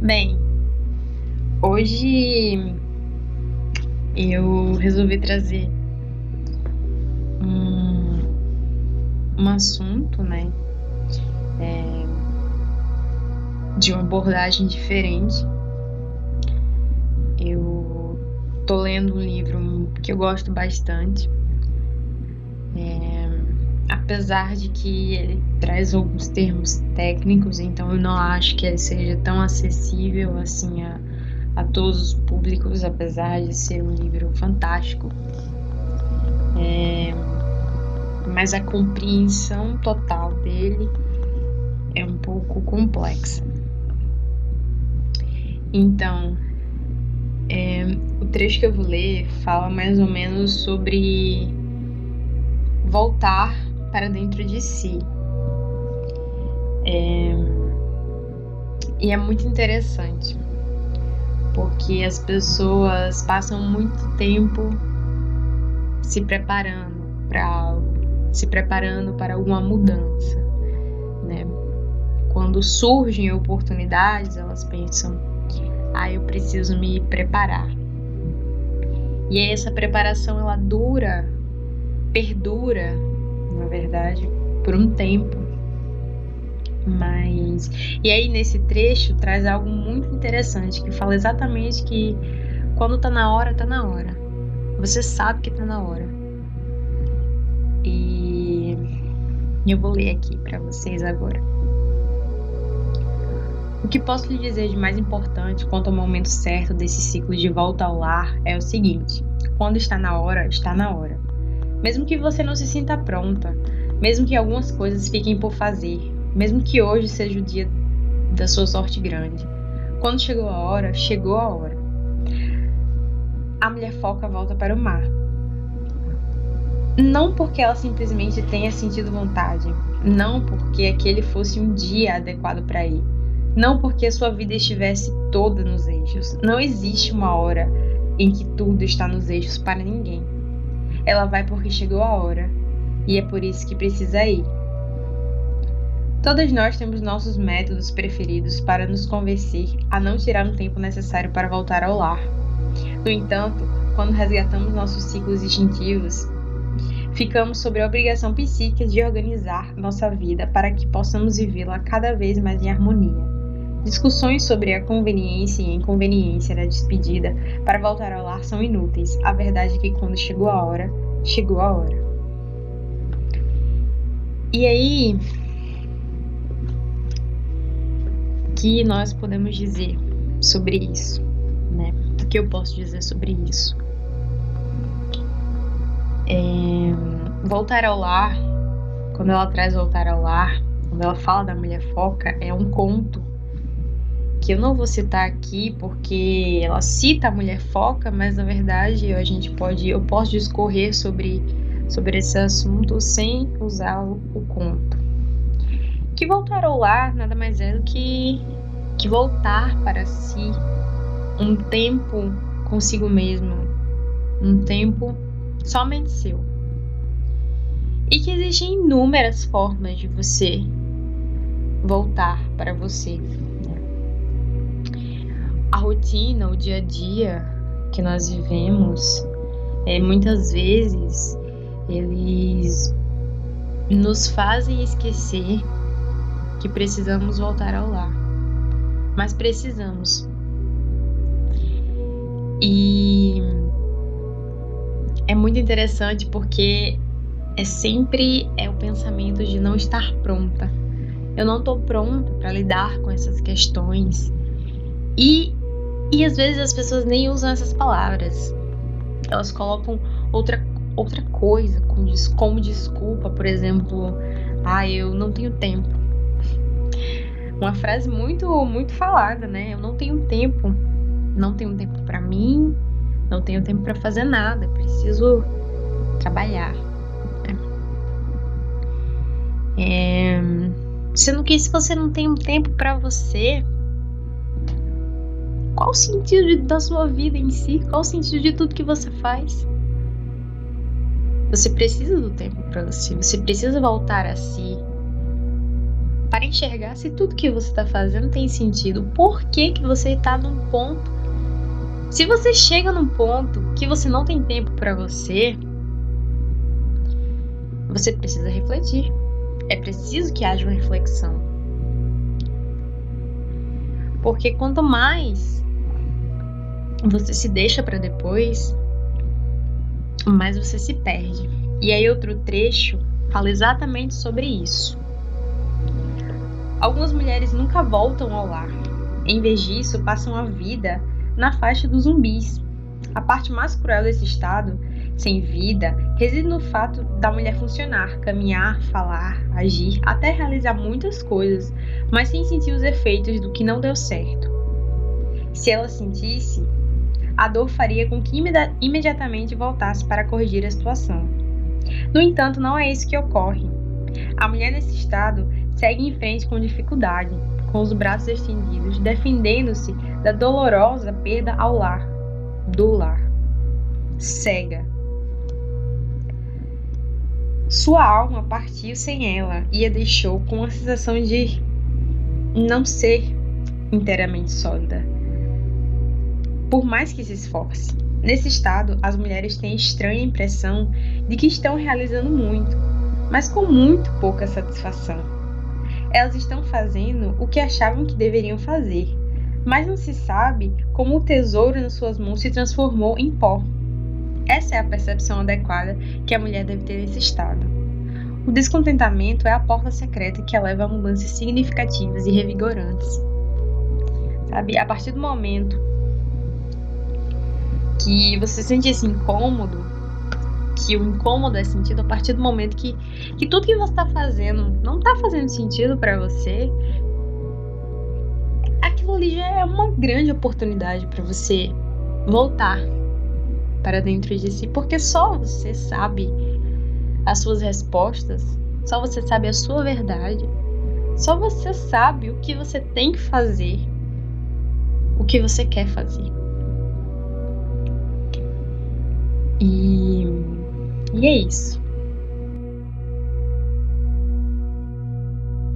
Bem, hoje eu resolvi trazer um, um assunto, né? É, de uma abordagem diferente. Eu tô lendo um livro que eu gosto bastante. É, apesar de que ele traz alguns termos técnicos, então eu não acho que ele seja tão acessível assim a, a todos os públicos, apesar de ser um livro fantástico. É, mas a compreensão total dele é um pouco complexa. Então, é, o trecho que eu vou ler fala mais ou menos sobre voltar para dentro de si. É, e é muito interessante, porque as pessoas passam muito tempo se preparando para algo, se preparando para alguma mudança, né? Quando surgem oportunidades, elas pensam: "Ah, eu preciso me preparar". E essa preparação ela dura, perdura verdade, por um tempo. Mas. E aí, nesse trecho, traz algo muito interessante que fala exatamente que quando tá na hora, tá na hora. Você sabe que tá na hora. E eu vou ler aqui para vocês agora. O que posso lhe dizer de mais importante quanto ao momento certo desse ciclo de volta ao lar é o seguinte: quando está na hora, está na hora. Mesmo que você não se sinta pronta, mesmo que algumas coisas fiquem por fazer, mesmo que hoje seja o dia da sua sorte grande. Quando chegou a hora, chegou a hora. A mulher foca volta para o mar. Não porque ela simplesmente tenha sentido vontade, não porque aquele fosse um dia adequado para ir, não porque a sua vida estivesse toda nos eixos. Não existe uma hora em que tudo está nos eixos para ninguém. Ela vai porque chegou a hora, e é por isso que precisa ir. Todas nós temos nossos métodos preferidos para nos convencer a não tirar o tempo necessário para voltar ao lar. No entanto, quando resgatamos nossos ciclos instintivos, ficamos sob a obrigação psíquica de organizar nossa vida para que possamos vivê-la cada vez mais em harmonia. Discussões sobre a conveniência e inconveniência da despedida para voltar ao lar são inúteis. A verdade é que quando chegou a hora, chegou a hora. E aí, que nós podemos dizer sobre isso, né? O que eu posso dizer sobre isso? É, voltar ao lar, quando ela traz voltar ao lar, quando ela fala da mulher foca, é um conto que eu não vou citar aqui porque ela cita a mulher foca, mas na verdade a gente pode, eu posso discorrer sobre sobre esse assunto sem usar o, o conto. Que voltar ao lar nada mais é do que que voltar para si um tempo consigo mesmo, um tempo somente seu. E que existem inúmeras formas de você voltar para você a rotina, o dia a dia que nós vivemos, é, muitas vezes eles nos fazem esquecer que precisamos voltar ao lar. Mas precisamos. E é muito interessante porque é sempre é o pensamento de não estar pronta. Eu não estou pronta para lidar com essas questões. E e às vezes as pessoas nem usam essas palavras. Elas colocam outra, outra coisa como, desculpa, por exemplo, ah, eu não tenho tempo. Uma frase muito, muito falada, né? Eu não tenho tempo. Não tenho tempo para mim, não tenho tempo para fazer nada, preciso trabalhar. É, sendo que se você não tem um tempo para você, qual o sentido da sua vida em si? Qual o sentido de tudo que você faz? Você precisa do tempo para você, você precisa voltar a si. para enxergar se tudo que você está fazendo tem sentido. Por que, que você está num ponto? Se você chega num ponto que você não tem tempo para você, você precisa refletir. É preciso que haja uma reflexão. Porque quanto mais você se deixa para depois, mais você se perde. E aí outro trecho fala exatamente sobre isso. Algumas mulheres nunca voltam ao lar. Em vez disso, passam a vida na faixa dos zumbis. A parte mais cruel desse estado, sem vida, reside no fato da mulher funcionar, caminhar, falar, agir, até realizar muitas coisas, mas sem sentir os efeitos do que não deu certo. Se ela sentisse, a dor faria com que imediatamente voltasse para corrigir a situação. No entanto, não é isso que ocorre. A mulher nesse estado segue em frente com dificuldade, com os braços estendidos, defendendo-se da dolorosa perda ao lar, do lar. Cega. Sua alma partiu sem ela e a deixou com a sensação de não ser inteiramente sólida. Por mais que se esforce, nesse estado as mulheres têm a estranha impressão de que estão realizando muito, mas com muito pouca satisfação elas estão fazendo o que achavam que deveriam fazer, mas não se sabe como o tesouro nas suas mãos se transformou em pó. Essa é a percepção adequada que a mulher deve ter nesse estado. O descontentamento é a porta secreta que leva a mudanças significativas e revigorantes. Sabe, a partir do momento que você se sente esse incômodo, que o incômodo é sentido a partir do momento que, que tudo que você está fazendo não está fazendo sentido para você, aquilo ali já é uma grande oportunidade para você voltar para dentro de si, porque só você sabe as suas respostas, só você sabe a sua verdade, só você sabe o que você tem que fazer, o que você quer fazer. E e é isso.